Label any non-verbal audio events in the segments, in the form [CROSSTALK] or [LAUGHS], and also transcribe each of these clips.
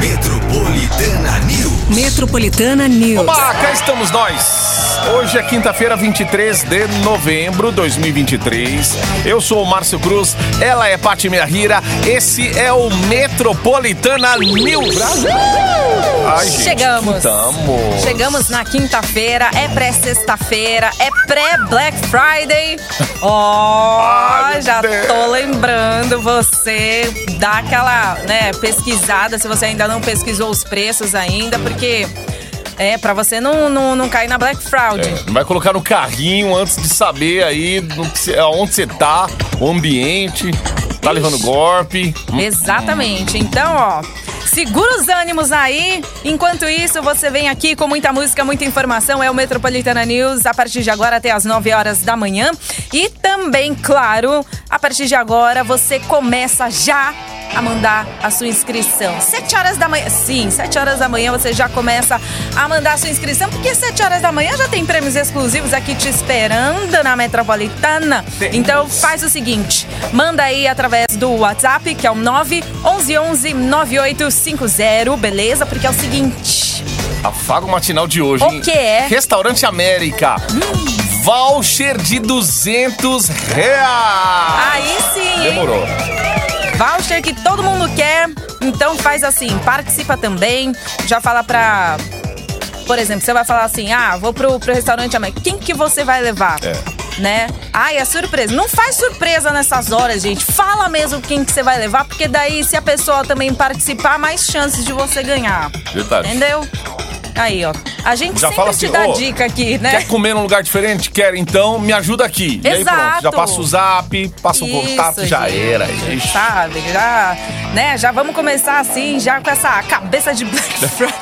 Metropolitana News. Metropolitana News. Oba, cá estamos nós. Hoje é quinta-feira, 23 de novembro de 2023. Eu sou o Márcio Cruz, ela é Pati Rira. Esse é o Metropolitana News. Ai, gente, Chegamos. Chegamos na quinta-feira, é pré-sexta-feira, é pré-Black Friday. [LAUGHS] Ó, meu já Deus. tô lembrando você dá aquela, né, pesquisada se você ainda não pesquisou os preços ainda, porque é pra você não, não, não cair na Black Fraud. É, vai colocar no carrinho antes de saber aí cê- aonde você tá, o ambiente, tá levando golpe. Exatamente. Então, ó, segura os ânimos aí. Enquanto isso, você vem aqui com muita música, muita informação. É o Metropolitana News a partir de agora até as 9 horas da manhã. E também, claro, a partir de agora você começa já a mandar a sua inscrição. 7 horas da manhã. Sim, 7 horas da manhã você já começa a mandar a sua inscrição, porque 7 horas da manhã já tem prêmios exclusivos aqui te esperando na Metropolitana. Então faz o seguinte, manda aí através do WhatsApp, que é o 911 9850, beleza? Porque é o seguinte, Afago matinal de hoje, O que é? Restaurante América. Voucher de 200 reais. aí sim? Demorou. Voucher que todo mundo quer. Então faz assim, participa também. Já fala pra. Por exemplo, você vai falar assim: ah, vou pro, pro restaurante amanhã. Quem que você vai levar? É. Né? Ai, é surpresa. Não faz surpresa nessas horas, gente. Fala mesmo quem que você vai levar, porque daí, se a pessoa também participar, mais chances de você ganhar. Verdade. Entendeu? Aí, ó. A gente Já sempre fala te assim, dá ô, dica aqui, né? Quer comer num lugar diferente? Quer, então me ajuda aqui. E aí pronto, já Exato. passa o zap, passa o Isso, contato, já gente, era. Ixi. Sabe? Já, né? Já vamos começar assim, já com essa cabeça de Black [LAUGHS] Friday.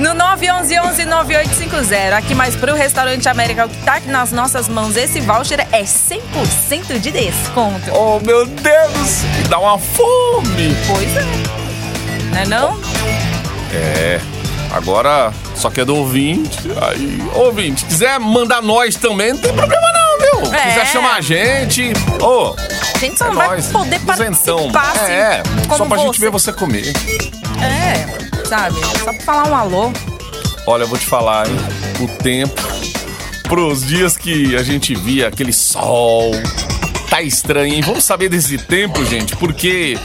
No 911-9850. Aqui mais pro Restaurante América, o que tá nas nossas mãos, esse voucher é 100% de desconto. Oh, meu Deus, dá uma fome. Pois é. Não é não? É, agora só que é do ouvinte. Aí, ouvinte, quiser mandar nós também, não tem problema não, viu? É. Quiser chamar a gente, ô, A gente só é não vai nóis. poder Duzentão. participar assim, É, só pra gente você. ver você comer. É, sabe? Só pra falar um alô. Olha, eu vou te falar, hein? O tempo pros dias que a gente via aquele sol. Tá estranho, hein? Vamos saber desse tempo, gente, porque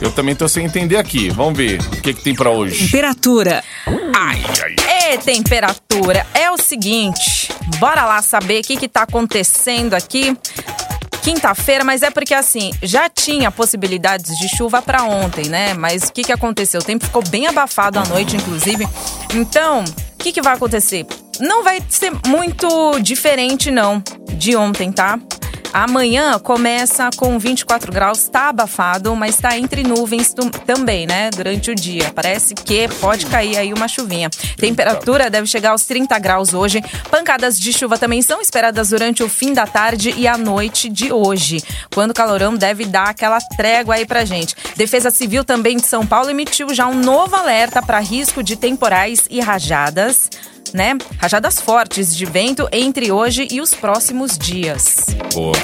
eu também tô sem entender aqui. Vamos ver o que, que tem pra hoje. Temperatura. Ai, ai. E temperatura é o seguinte, bora lá saber o que que tá acontecendo aqui. Quinta-feira, mas é porque assim, já tinha possibilidades de chuva pra ontem, né? Mas o que que aconteceu? O tempo ficou bem abafado à noite, inclusive. Então, o que que vai acontecer? Não vai ser muito diferente não de ontem, tá? Amanhã começa com 24 graus, tá abafado, mas tá entre nuvens também, né? Durante o dia. Parece que pode cair aí uma chuvinha. Temperatura deve chegar aos 30 graus hoje. Pancadas de chuva também são esperadas durante o fim da tarde e a noite de hoje, quando o calorão deve dar aquela trégua aí pra gente. Defesa Civil também de São Paulo emitiu já um novo alerta para risco de temporais e rajadas. Né? Rajadas fortes de vento entre hoje e os próximos dias. Boa.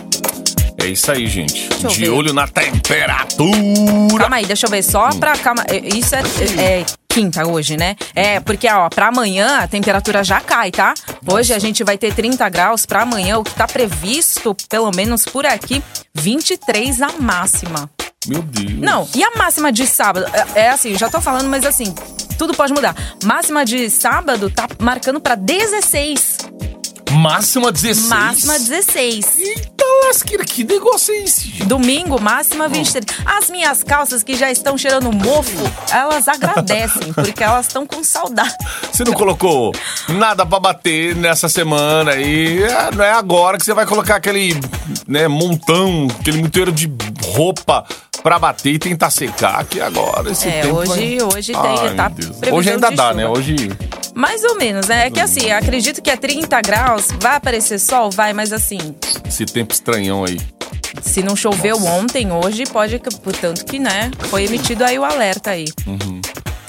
É isso aí, gente. eu De olho na temperatura. Calma aí, deixa eu ver só pra. Calma, é, isso é, é quinta hoje, né? É, porque, ó, pra amanhã a temperatura já cai, tá? Hoje a gente vai ter 30 graus, pra amanhã o que tá previsto, pelo menos por aqui, 23 a máxima. Meu Deus. Não, e a máxima de sábado? É, é assim, já tô falando, mas assim, tudo pode mudar. Máxima de sábado tá marcando pra 16. Máxima 16. Máxima 16. Eita lasqueira, que negócio é esse? gente? Domingo, máxima 23. As minhas calças que já estão cheirando mofo, elas agradecem, [LAUGHS] porque elas estão com saudade. Você não colocou nada pra bater nessa semana aí. É, Não é agora que você vai colocar aquele né, montão, aquele monteiro de roupa pra bater e tentar secar, que agora esse É, tempo hoje- vai... hoje tem- Ai, tá Hoje ainda dá, chuva. né? Hoje... Mais ou menos, né? É que assim, acredito que é 30 graus, vai aparecer sol, vai, mas assim, Esse tempo estranhão aí. se não choveu ontem, hoje pode, portanto que, né, foi emitido aí o alerta aí.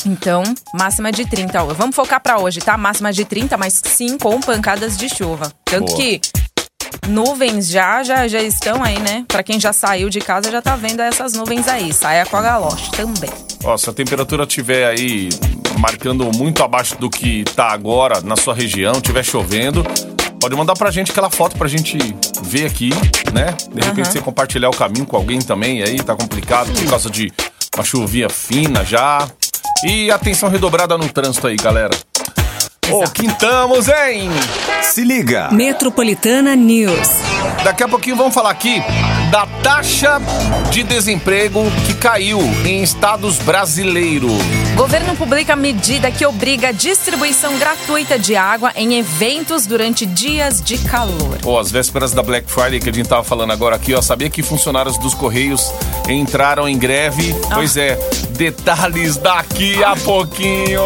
Então, máxima de 30. hoje. Vamos focar pra hoje, tá? Máxima de 30, mas sim com pancadas de chuva. Tanto Boa. que nuvens já, já, já estão aí, né? Pra quem já saiu de casa, já tá vendo essas nuvens aí. Saia com a galoche também. Ó, se a temperatura estiver aí marcando muito abaixo do que tá agora na sua região, estiver chovendo, pode mandar pra gente aquela foto pra gente ver aqui, né? De repente você compartilhar o caminho com alguém também aí, tá complicado por causa de uma chuvinha fina já. E atenção redobrada no trânsito aí, galera. Ô, quintamos, hein? Se liga. Metropolitana News. Daqui a pouquinho vamos falar aqui da taxa de desemprego que caiu em estados brasileiros. Governo publica medida que obriga a distribuição gratuita de água em eventos durante dias de calor. Ó, as vésperas da Black Friday que a gente tava falando agora aqui, ó, sabia que funcionários dos Correios entraram em greve? Pois é, detalhes daqui a pouquinho.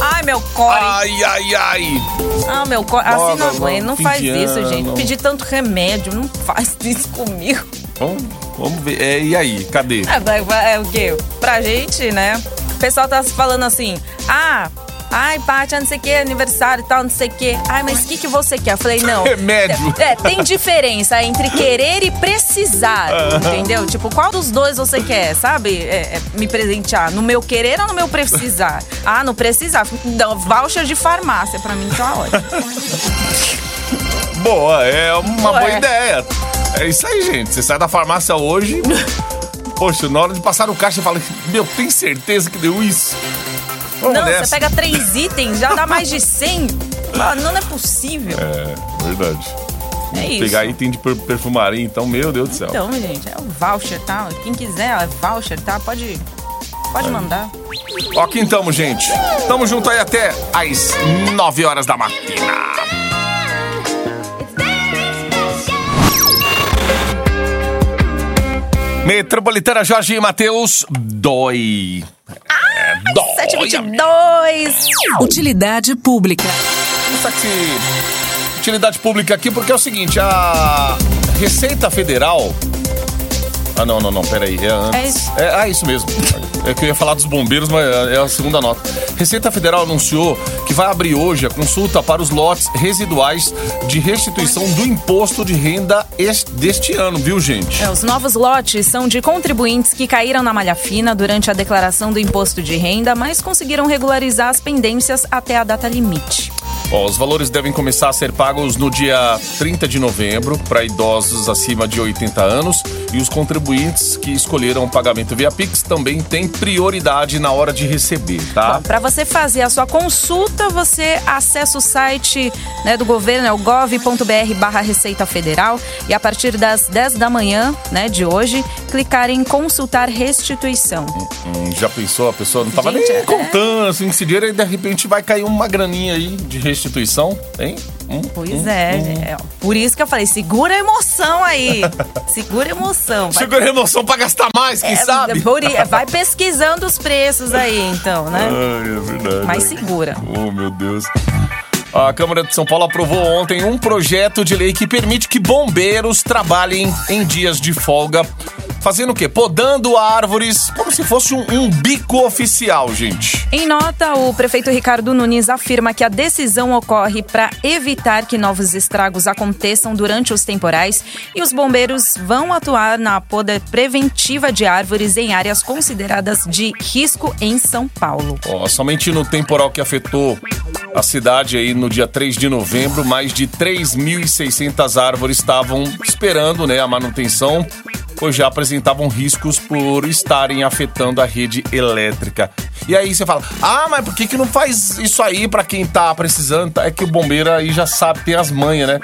Ai, meu core. Ai, ai, ai. Ah, meu core. Assim não aguento. Não faz isso, gente. Pedir tanto remédio. Não faz [LAUGHS] isso comigo. Vamos, vamos ver. É, e aí, cadê? É, vai- é o quê? Pra gente, né? O pessoal tá falando assim, ah, ai, Paty, não sei o que, aniversário e tal, não sei o que. Ai, mas o que, que você quer? Eu falei, não. [LAUGHS] Remédio. É, tem diferença entre querer e precisar, entendeu? Tipo, qual dos dois você quer, sabe? É, é, me presentear, no meu querer ou no meu precisar? [LAUGHS] Ah, no precisar. Não, voucher de farmácia, pra mim tá ótimo. Boa, é uma Ué. boa ideia. É isso aí, gente. Você sai da farmácia hoje. [LAUGHS] Poxa, na hora de passar no caixa, você fala: Meu, tem certeza que deu isso? Vamos não, nessa. você pega três itens, já dá mais de 100. Mano, ah, não é possível. É, verdade. É isso. Pegar item de perfumaria, então, meu Deus do céu. Então, gente, é o voucher, tá? Quem quiser, é voucher, tá? Pode, pode mandar. Ó, então, gente. Tamo junto aí até às 9 horas da matina. Metropolitana Jorge e Matheus, dói. Ah! 22. Utilidade pública. Isso aqui. Utilidade pública aqui, porque é o seguinte: a Receita Federal ah, não, não, não, peraí. É, antes. É isso. É, ah, isso mesmo. É que eu ia falar dos bombeiros, mas é a segunda nota. Receita Federal anunciou que vai abrir hoje a consulta para os lotes residuais de restituição do imposto de renda es- deste ano, viu, gente? É, os novos lotes são de contribuintes que caíram na malha fina durante a declaração do imposto de renda, mas conseguiram regularizar as pendências até a data limite. Ó, os valores devem começar a ser pagos no dia 30 de novembro para idosos acima de 80 anos e os contribuintes que escolheram o pagamento via Pix também têm prioridade na hora de receber, tá? Para você fazer a sua consulta, você acessa o site né, do governo, é o gov.br barra Receita Federal e a partir das 10 da manhã né, de hoje, clicar em consultar restituição. Hum, já pensou? A pessoa não tava Gente, nem é. contando assim esse dinheiro e de repente vai cair uma graninha aí de restituição, hein? Hum, Pois hum, é, hum. é, por isso que eu falei, segura a emoção aí, [LAUGHS] segura a emoção. Vai, Segura a emoção pra gastar mais, quem é, sabe? vai [LAUGHS] pesquisando os preços aí, então, né? Ai, é verdade. Mas segura. Oh, meu Deus. A Câmara de São Paulo aprovou ontem um projeto de lei que permite que bombeiros trabalhem em dias de folga. Fazendo o quê? Podando árvores como se fosse um, um bico oficial, gente. Em nota, o prefeito Ricardo Nunes afirma que a decisão ocorre para evitar que novos estragos aconteçam durante os temporais e os bombeiros vão atuar na poda preventiva de árvores em áreas consideradas de risco em São Paulo. Ó, somente no temporal que afetou a cidade aí no dia 3 de novembro, mais de 3.600 árvores estavam esperando né, a manutenção, pois já apresentavam riscos por estarem afetando a rede elétrica. E aí você fala, ah, mas por que, que não faz isso aí pra quem tá precisando? É que o bombeiro aí já sabe, tem as manhas, né?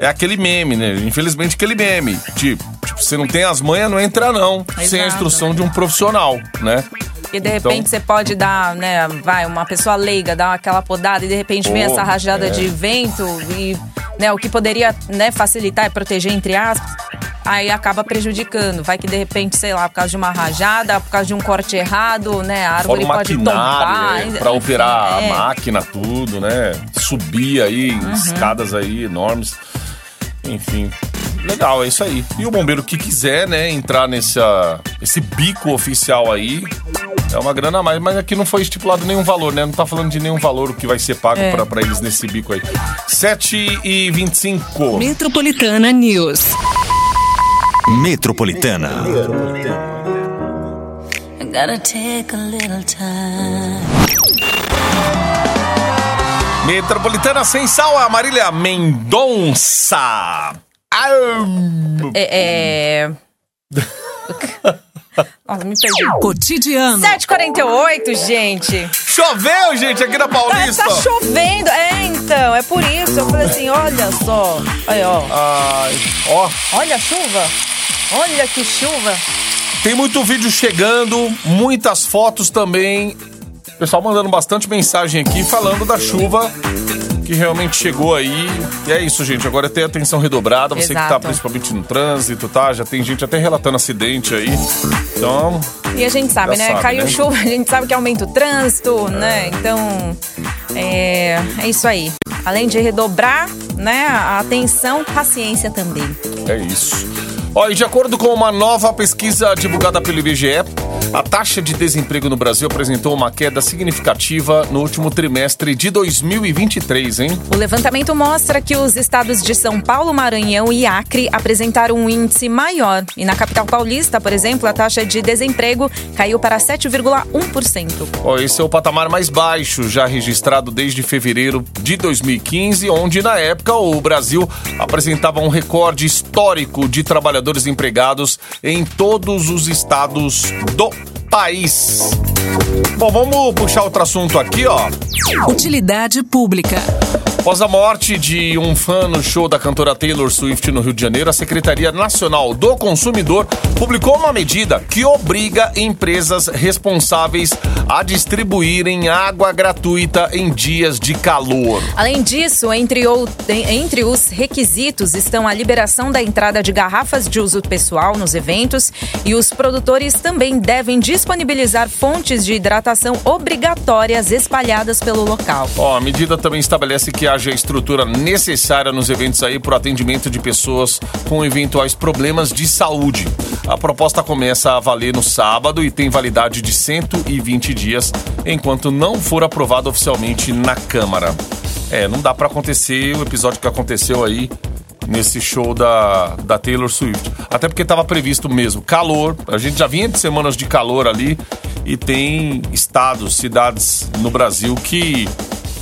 É aquele meme, né? Infelizmente, aquele meme. Tipo, tipo você não tem as manhas, não entra não. Sem a Exato. instrução de um profissional, né? E de repente Então- você pode dar, né, vai, uma pessoa leiga dar aquela podada e de repente vem Oh, essa rajada é. de vento e, né, o que poderia, né, facilitar e proteger entre aspas, aí acaba prejudicando. Vai que de repente, sei lá, por causa de uma rajada, por causa de um corte errado, né, a Fora árvore o pode maquinário, tombar. né, enfim, pra operar é. a máquina, tudo, né? Subir aí, Uhum. escadas aí enormes. Enfim, Legal, é isso aí. E o bombeiro que quiser, né, entrar nessa, esse bico oficial aí, é uma grana a mais, mas aqui não foi estipulado nenhum valor, né? Não tá falando de nenhum valor que vai ser pago É. pra, pra eles nesse bico aí. 7 e 25. Metropolitana News. Metropolitana. I gotta take a little time. Metropolitana sem sal, a Marília Mendonça. É. é... Nossa, me perdi. Cotidiano. 7h48, gente. Choveu, gente, aqui na Tá, Paulista. tá chovendo. É, então, é por isso. Eu falei assim: olha só. Aí, ó. Ai, ó, Olha a chuva. Olha que chuva. tem muito vídeo chegando, muitas fotos também. Pessoal mandando bastante mensagem aqui falando da chuva que realmente chegou aí. E é isso, gente. Agora é ter atenção redobrada. Você que tá Exato. principalmente no trânsito, tá? Já tem gente até relatando acidente aí. Então, E a gente sabe, né? sabe, Caiu né? chuva, [LAUGHS] a gente sabe que aumenta o trânsito, né? Então, é, é isso aí. Além de redobrar, né, a atenção, paciência também. É isso. Ó, e de acordo com uma nova pesquisa divulgada pelo IBGE, a taxa de desemprego no Brasil apresentou uma queda significativa no último trimestre de 2023, hein? O levantamento mostra que os estados de São Paulo, Maranhão e Acre apresentaram um índice maior. E na capital paulista, por exemplo, a taxa de desemprego caiu para 7,1%. Ó, esse é o patamar mais baixo já registrado desde fevereiro de 2015, onde na época o Brasil apresentava um recorde histórico de trabalhadores empregados em todos os estados do país. Bom, vamos puxar outro assunto aqui, ó. Utilidade pública. Após a morte de um fã no show da cantora Taylor Swift no Rio de Janeiro, a Secretaria Nacional do Consumidor publicou uma medida que obriga empresas responsáveis a distribuírem água gratuita em dias de calor. Além disso, entre, ou- entre os requisitos estão a liberação da entrada de garrafas de uso pessoal nos eventos e os produtores também devem disponibilizar fontes de hidratação obrigatórias espalhadas pelo local. Ó, a medida também estabelece que haja a estrutura necessária nos eventos aí para o atendimento de pessoas com eventuais problemas de saúde. A proposta começa a valer no sábado e tem validade de 120 dias, enquanto não for aprovado oficialmente na Câmara. É, não dá para acontecer o episódio que aconteceu aí nesse show da, da Taylor Swift. Até porque estava previsto mesmo calor. A gente já vinha de semanas de calor ali e tem estados, cidades no Brasil que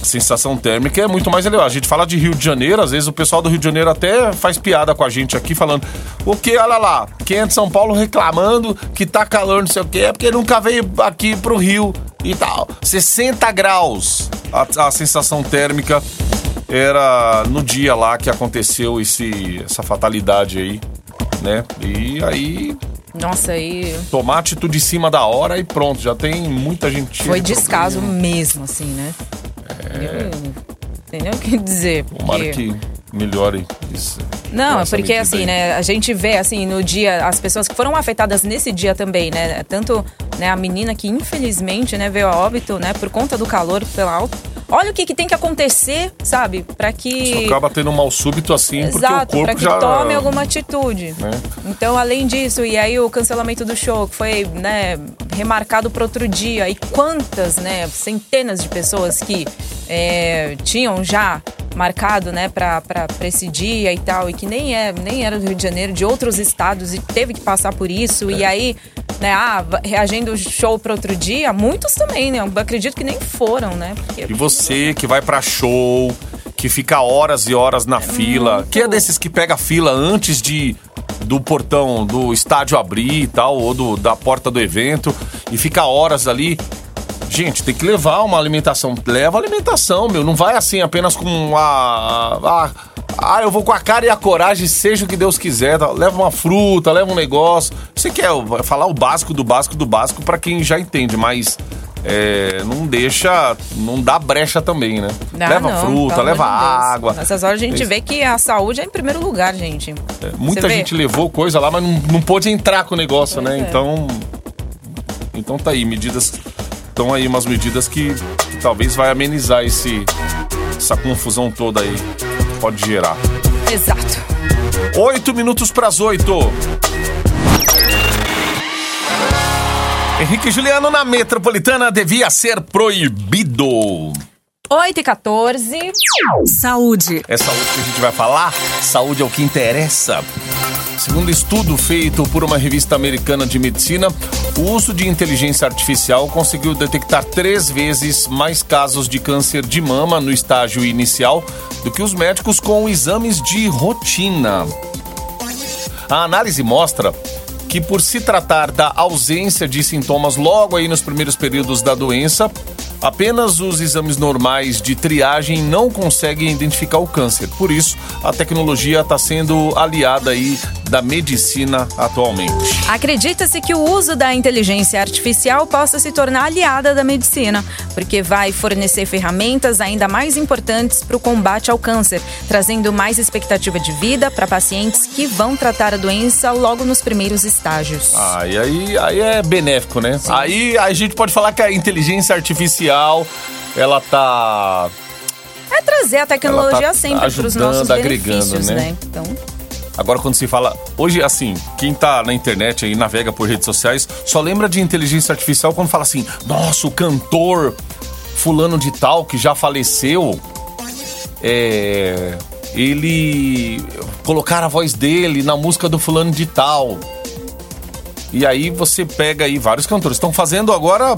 sensação térmica é muito mais elevada. A gente fala de Rio de Janeiro, às vezes o pessoal do Rio de Janeiro até faz piada com a gente aqui falando: "O que, olha lá, quem é de São Paulo reclamando que tá calor, não sei o quê, é porque nunca veio aqui pro Rio e tal. 60 graus a, a sensação térmica era no dia lá que aconteceu esse, essa fatalidade aí, né? E aí Nossa, aí tomar atitude em cima da hora e pronto, já tem muita gente. foi descaso mesmo, assim, né? Entendeu o que dizer? Tomara Porque- que melhore isso. Não, é porque assim, né, a gente vê assim no dia as pessoas que foram afetadas nesse dia também, né, tanto né, a menina que infelizmente, né, veio a óbito, né, por conta do calor pela alta. Olha o que, que tem que acontecer, sabe, para que Só acaba tendo um mal súbito assim, porque o Exato, corpo para que já. tome alguma atitude. Né? Então, além disso, e aí o cancelamento do show, que foi né, remarcado para outro dia, e quantas, né, centenas de pessoas que é, tinham já marcado, né, para esse dia e tal, e que nem, é, nem era do Rio de Janeiro, de outros estados, e teve que passar por isso, e aí, né, ah, reagindo o show para outro dia, muitos também, né, acredito que nem foram, né, porque... E você que vai pra show, que fica horas e horas na fila, que é desses que pega fila antes de do portão do estádio abrir e tal, ou do, da porta do evento, e fica horas ali. Gente, tem que levar uma alimentação. Leva alimentação, meu. Não vai assim apenas com a. ah, eu vou com a cara e a coragem, seja o que Deus quiser. tá? Leva uma fruta, leva um negócio. Você quer falar o básico do básico do básico pra quem já entende, mas é, não deixa, não dá brecha também, né? Leva não, fruta, leva água. Nessas horas a gente vê que a saúde é em primeiro lugar, gente. É, Muita Você vê? gente levou coisa lá, mas não, não pôde entrar com o negócio, né? é. Então. Então tá aí, medidas. Estão aí umas medidas que, que talvez vai amenizar esse, essa confusão toda aí que pode gerar. Exato. Oito minutos para as oito. Henrique Juliano na metropolitana devia ser proibido. 8 e 14. Saúde. É saúde que a gente vai falar? Saúde é o que interessa. Segundo estudo feito por uma revista americana de medicina, o uso de inteligência artificial conseguiu detectar três vezes mais casos de câncer de mama no estágio inicial do que os médicos com exames de rotina. A análise mostra que, por se tratar da ausência de sintomas logo aí nos primeiros períodos da doença, apenas os exames normais de triagem não conseguem identificar o câncer. Por isso, a tecnologia está sendo aliada aí da medicina atualmente. Acredita-se que o uso da inteligência artificial possa se tornar aliada da medicina, porque vai fornecer ferramentas ainda mais importantes para o combate ao câncer, trazendo mais expectativa de vida para pacientes que vão tratar a doença logo nos primeiros estágios. Ah, e aí, aí é benéfico, né? Aí a gente pode falar que a inteligência artificial, ela tá É trazer a tecnologia Ela tá sempre para os nossos agregando, benefícios, né? né? Então, Agora, quando se fala. Hoje, assim, quem tá na internet aí, navega por redes sociais, só lembra de inteligência artificial quando fala assim: nossa, o cantor Fulano de Tal, que já faleceu, é. Ele. Colocaram a voz dele na música do Fulano de Tal. E aí você pega aí vários cantores. Estão fazendo agora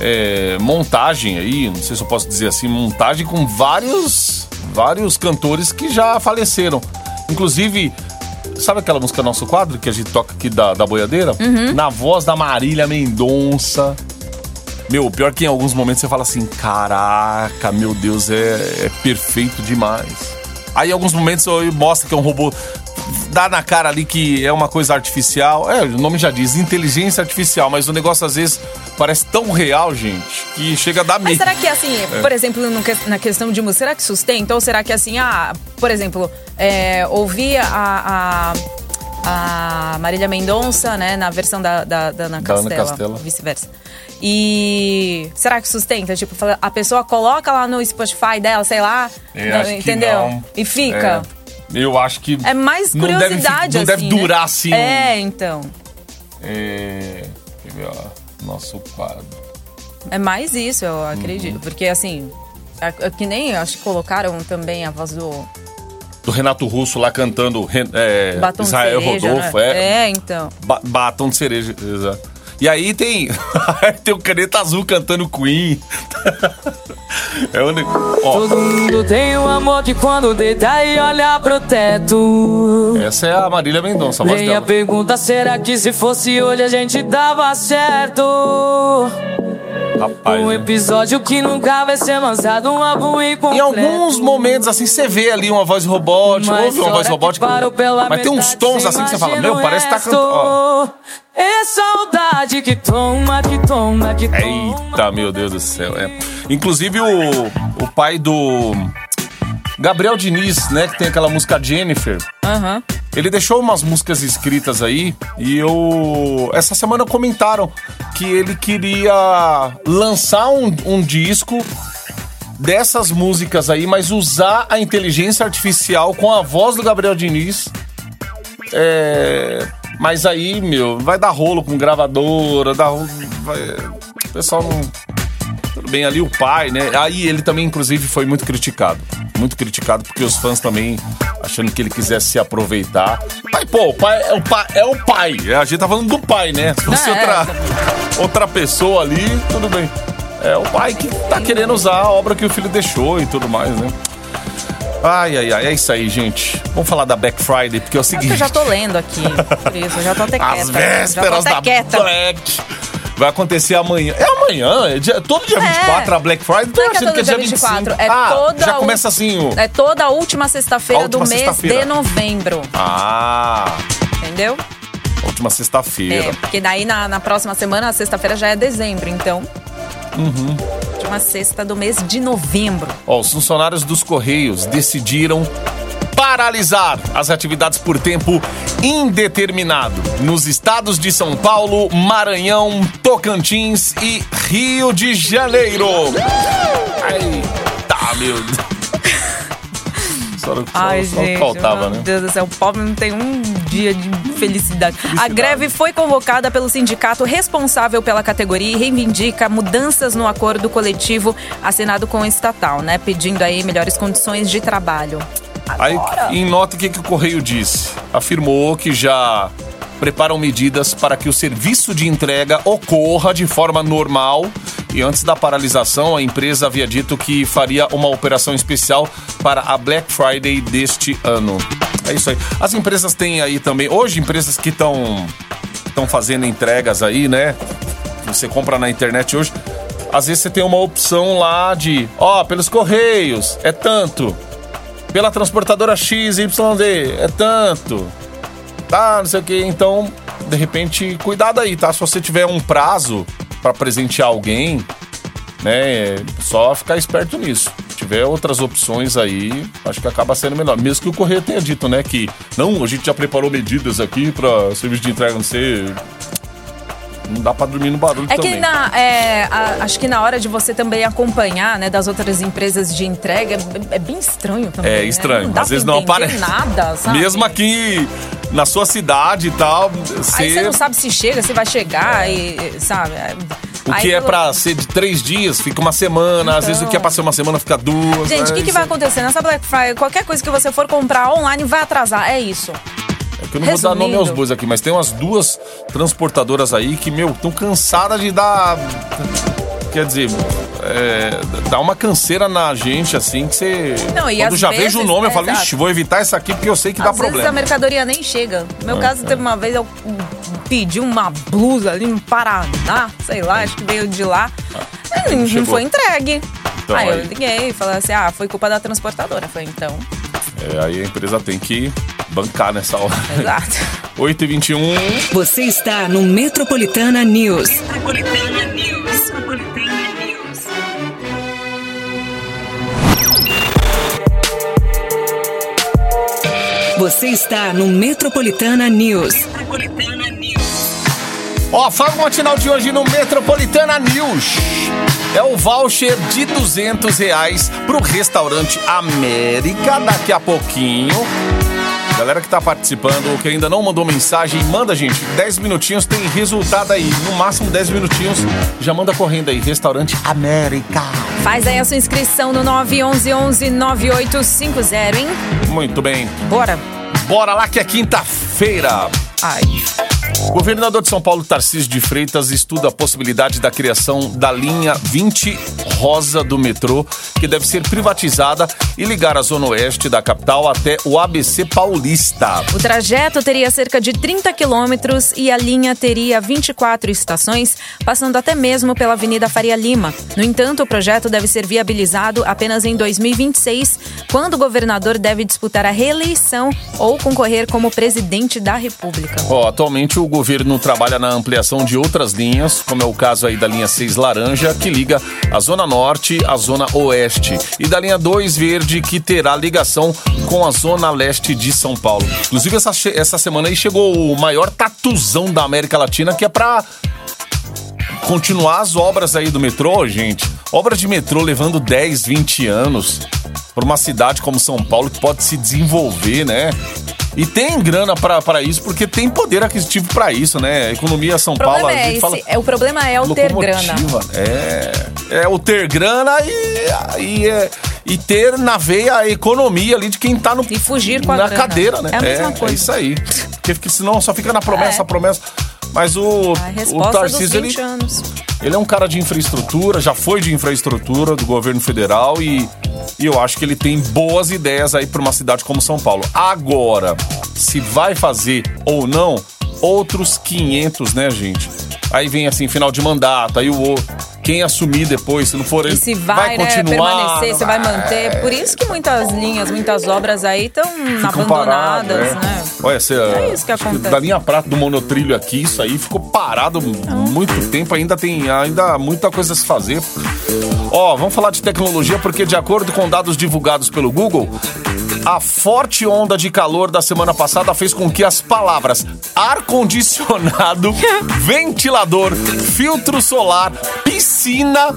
é, montagem aí, não sei se eu posso dizer assim, montagem com vários vários cantores que já faleceram. Inclusive, sabe aquela música Nosso Quadro que a gente toca aqui da, da boiadeira? Na voz da Marília Mendonça. Meu, pior que em alguns momentos você fala assim, caraca, meu Deus, é, é perfeito demais. Aí em alguns momentos eu- mostra que é um robô. Dá na cara ali que é uma coisa artificial. É, o nome já diz, inteligência artificial, mas o negócio às vezes parece tão real, gente, que chega a dar Mas medo. será que, assim, por exemplo, na questão de música, será que sustenta? Ou será que, assim, ah, por exemplo, é, ouvir a, a, a Marília Mendonça, né, na versão da, da, da Ana Da Ana Castela, vice-versa. E será que sustenta? Tipo, a pessoa coloca lá no Spotify dela, sei lá, que entendeu? E fica. É, eu acho que. É, mais não deve curiosidade, Não deve, assim, né? durar assim. É, então. É. Quer ver, ó. Nosso quadro. É mais isso, eu acredito. Uhum. Porque, assim, que nem, acho que colocaram também a voz do Do Renato Russo lá cantando é, Batom Israel cereja, Rodolfo, né? é. É, então. Ba- batom de cereja, exato. E aí tem. [LAUGHS] tem o Caneta Azul cantando Queen. [LAUGHS] é o. ne- Ó, Todo mundo tem um amor de quando deita e olha pro teto. essa é a Marília Mendonça, a voz Vem a dela. pergunta, será que se fosse hoje a gente dava certo? Rapaz. Um né? episódio que nunca vai ser lançado, um álbum incompleto. Em alguns momentos, assim, você vê ali uma voz robótica, Mas ouve uma voz robótica. Mas tem uns tons assim que você fala, meu, parece que tá cantando. É saudade que toma, que toma, que toma. Eita, meu Deus do céu. É. Inclusive o, o pai do Gabriel Diniz, né, que tem aquela música Jennifer. Aham. Ele deixou umas músicas escritas aí e eu. Essa semana comentaram que ele queria lançar um, um disco dessas músicas aí, mas usar a inteligência artificial com a voz do Gabriel Diniz. É. Mas aí, meu, vai dar rolo com gravadora, dá vai- O pessoal não. Tudo bem, ali o pai, né? Aí ele também, inclusive, foi muito criticado. Muito criticado porque os fãs também achando que ele quisesse se aproveitar. Pai, pô, o pai é o pai. É o pai. A gente tá falando do pai, né? Se fosse é. outra, outra pessoa ali, tudo bem. É o pai que tá querendo usar a obra que o filho deixou e tudo mais, né? Ai, ai, ai, é isso aí, gente. Vamos falar da Black Friday, porque é o É seguinte. eu já tô lendo aqui. Por isso, eu já tô até quieta. As vésperas da quieta. Black. Vai acontecer amanhã. É amanhã? É dia- todo dia 24 a Black Friday? Tô Não é que é achando todo que é dia dia 25. 24, é ah, toda já começa assim o... É toda a última sexta-feira do mês de novembro. Ah, Entendeu? última sexta-feira. É, porque daí na, na próxima semana, a sexta-feira já é dezembro, então. Uhum. Última sexta do mês de novembro. Ó, os funcionários dos Correios decidiram paralisar as atividades por tempo indeterminado nos estados de São Paulo, Maranhão, Tocantins e Rio de Janeiro. Eita, meu Deus. [LAUGHS] Só, Ai, só gente, faltava, meu né? Deus do céu, o pobre não tem um dia de felicidade. A greve foi convocada pelo sindicato responsável pela categoria e reivindica mudanças no acordo coletivo assinado com o estatal, né? Pedindo aí melhores condições de trabalho. Aí, em nota, o que, que o Correio disse? Afirmou que já preparam medidas para que o serviço de entrega ocorra de forma normal. E antes da paralisação, a empresa havia dito que faria uma operação especial para a Black Friday deste ano. É isso aí. As empresas têm aí também. Hoje, empresas que estão estão fazendo entregas aí, né? Você compra na internet hoje. Às vezes você tem uma opção lá de, ó, pelos correios é tanto. Pela transportadora XYD é tanto. Tá, não sei o que. Então, de repente, cuidado aí, tá? Se você tiver um prazo para presentear alguém, né? Só ficar esperto nisso. Se tiver outras opções aí, acho que acaba sendo melhor. Mesmo que o correio tenha dito, né? Que não, a gente já preparou medidas aqui para serviço de entrega não ser. Não dá pra dormir no barulho É também. que na, é, a- acho que na hora de você também acompanhar, né, das outras empresas de entrega, é, é bem estranho também. É né? estranho. Dá Às vezes não aparece. nada, [LAUGHS] sabe? Mesmo aqui na sua cidade e tal. Aí você não sabe se chega, se vai chegar, e, sabe? O Aí que é pelo- pra ser de três dias, fica uma semana. Às vezes o que é pra ser uma semana, fica duas. Gente, o né? que, que vai acontecer nessa Black Friday? Qualquer coisa que você for comprar online vai atrasar. É isso. É que eu não vou dar nome aos Resumindo. bois aqui, mas tem umas duas transportadoras aí que, meu, estão cansadas de dar. Quer dizer, é, dá uma canseira na gente, assim, que você. Não, e Quando já vezes- vejo o nome, eu é, falo, exato. ixi, vou evitar isso aqui porque eu sei que dá Às a problema. mercadoria nem chega. No meu É, caso, é. teve uma vez eu pedi uma blusa ali no Paraná, sei lá, acho que veio de lá. E não Ah, chegou. foi entregue. Então, aí, eu aí. liguei e falei assim: ah, foi culpa da transportadora. Eu falei, então, É, aí a empresa tem que bancar nessa hora. exato. [LAUGHS] 8h21. Você está no Metropolitana News. Você está no Metropolitana News. Ó, fala o matinal de hoje no Metropolitana News. É o voucher de 200 reais pro restaurante América daqui a pouquinho. Galera que tá participando, que ainda não mandou mensagem, manda, gente. 10 minutinhos tem resultado aí. No máximo 10 minutinhos. Já manda correndo aí. Restaurante América. Faz aí a sua inscrição no 911-9850, hein? Muito bem. Bora. Bora lá que é quinta-feira. Ai. Governador de São Paulo, Tarcísio de Freitas, estuda a possibilidade da criação da linha 20 rosa do metrô, que deve ser privatizada e ligar a zona oeste da capital até o ABC Paulista. O trajeto teria cerca de 30 quilômetros e a linha teria 24 estações, passando até mesmo pela Avenida Faria Lima. No entanto, o projeto deve ser viabilizado apenas em 2026, quando o governador deve disputar a reeleição ou concorrer como presidente da República. Ó, atualmente o governo trabalha na ampliação de outras linhas, como é o caso aí da linha 6 laranja, que liga a zona norte à zona oeste, e da linha 2 verde, que terá ligação com a zona leste de São Paulo. Inclusive, essa, essa semana aí chegou o maior tatuzão da América Latina, que é pra continuar as obras aí do metrô, gente. Obras de metrô levando 10, 20 anos para uma cidade como São Paulo que pode se desenvolver, né? E tem grana pra isso, porque tem poder aquisitivo pra isso, né? A economia São Paulo, é esse, fala. é, o problema é o ter grana. É, é o ter grana e, e, é- e ter na veia a economia ali de quem tá no, E fugir com a na grana. cadeira, né? É a mesma coisa. isso aí. Porque porque senão só fica na promessa, É. promessa. Mas o, o dos Tarcísio, 20 ele, ele é um cara de infraestrutura, já foi de infraestrutura do governo federal e, e eu acho que ele tem boas ideias aí para uma cidade como São Paulo. Agora, se vai fazer ou não, outros 500, né, gente? Aí vem assim, final de mandato, aí o quem assumir depois, se não for ele, E se vai, né, continuar, permanecer, se vai manter. Por isso que muitas linhas, muitas obras aí estão abandonadas, parados, é. né? Olha, você, É isso que acontece. Da linha prata do monotrilho aqui, isso aí ficou parado muito tempo, ainda tem ainda muita coisa a se fazer. Ó, vamos falar de tecnologia porque de acordo com dados divulgados pelo Google, A forte onda de calor da semana passada fez com que as palavras ar-condicionado, [LAUGHS] ventilador, filtro solar, piscina,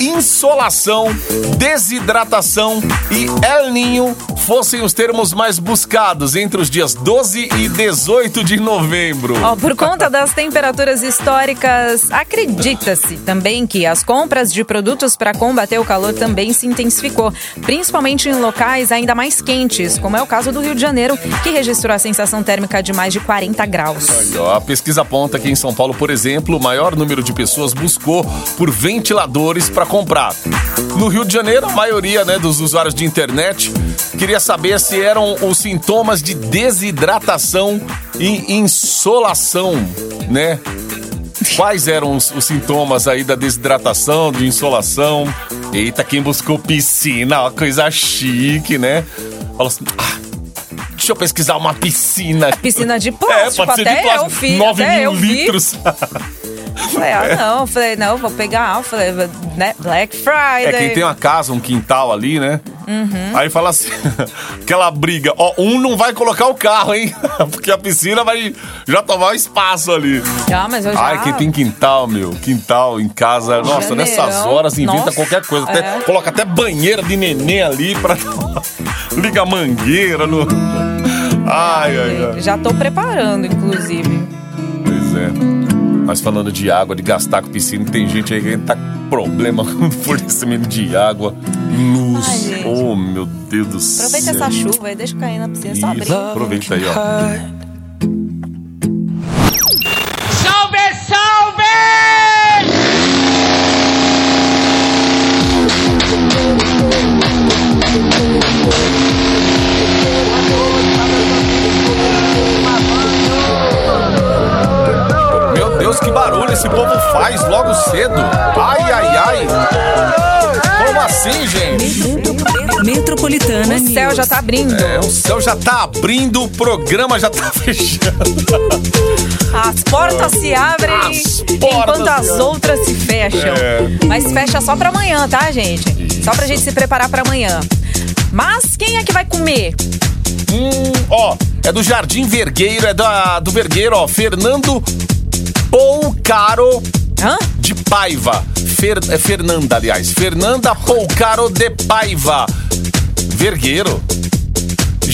insolação, desidratação e El Ninho fossem os termos mais buscados entre os dias 12 e 18 de novembro. Ó, por conta das temperaturas históricas, acredita-se também que as compras de produtos para combater o calor também se intensificou, principalmente em locais ainda mais quentes, como é o caso do Rio de Janeiro, que registrou a sensação térmica de mais de 40 graus. A pesquisa aponta que em São Paulo, por exemplo, o maior número de pessoas buscou por ventiladores para comprar. No Rio de Janeiro, a maioria né, dos usuários de internet queria saber se eram os sintomas de desidratação e insolação, né? Quais eram os, os sintomas aí da desidratação, de insolação? Eita, quem buscou piscina, uma coisa chique, né? Falou assim, ah, deixa eu pesquisar uma piscina. Piscina de É, plástico, pode ser de até eu plástico. vi, 9 até mil eu vi. [LAUGHS] Falei, ah, não, falei, não, vou pegar, falei, né, Black Friday. É, quem tem uma casa, um quintal ali, né? Aí fala assim, [LAUGHS] aquela briga, ó, um não vai colocar o carro, hein? [LAUGHS] Porque a piscina vai já tomar um espaço ali. Ah, mas eu já... Ai, quem tem quintal, meu, quintal em casa, nossa, Janeirão. nessas horas inventa Nossa, qualquer coisa. Até, é. Coloca até banheira de neném ali pra. [LAUGHS] Liga a mangueira no. Ai, ai, ai. Já tô preparando, inclusive. Pois é. Mas falando de água, de gastar com piscina, tem gente aí que tá com problema [LAUGHS] com fornecimento de água, luz. Ai, oh, meu Deus do céu. Aproveita essa chuva aí, deixa cair na piscina, só abrir. Aproveita aí, ó. Faz logo cedo. Ai, ai, ai. Como assim, gente? Metropolitana O céu já tá abrindo. É, o céu já tá abrindo, o programa já tá [LAUGHS] fechando. As portas se abrem As portas enquanto as outras se fecham. É. Mas fecha só pra amanhã, tá, gente? Só pra gente se preparar pra amanhã. Mas quem é que vai comer? Hum, ó, é do Jardim Vergueiro, é da, do Vergueiro, ó. Fernando Poucaro Hã? de Paiva. Fer, é Fernanda, aliás. Fernanda Poucaro de Paiva. Vergueiro.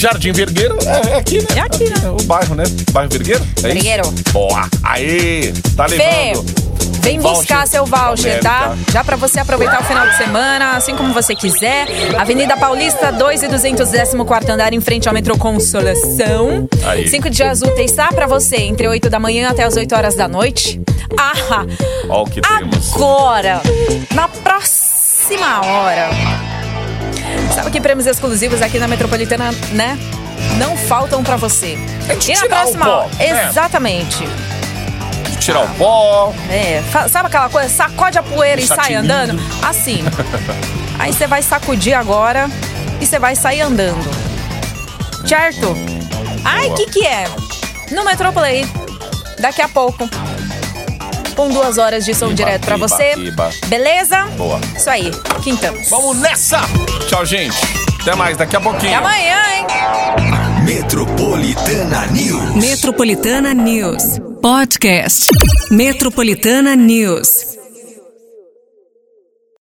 Jardim Vergueiro é, é aqui, né? É aqui, né? o bairro, né? Bairro Vergueiro? É Vergueiro. Isso? Boa. Aê, tá Fê, levando. vem buscar seu voucher, tá? Já pra você aproveitar o final de semana, assim como você quiser. Avenida Paulista, 2 e 214 andar, em frente ao metrô Consolação. Aí. Cinco dias úteis, tá? Pra você, entre 8 da manhã até as 8 horas da noite. Ah, Ó o que temos. agora, na próxima hora. Sabe que prêmios exclusivos aqui na Metropolitana, né? Não faltam pra você. É de e na tirar o próxima pó, né? exatamente. Tirar o pó. É, sabe aquela coisa? Sacode a poeira e sai andando? Assim. [LAUGHS] Aí você vai sacudir agora e você vai sair andando. Certo? Ai, o que que é? No Metroplay. Daqui a pouco. Com duas horas de som Iba, direto pra iba, você. iba. Beleza? Boa. Isso aí. Quintamos. Vamos nessa! Tchau, gente. Até mais, daqui a pouquinho. Até amanhã, hein? Metropolitana News. Metropolitana News. Podcast. Metropolitana News.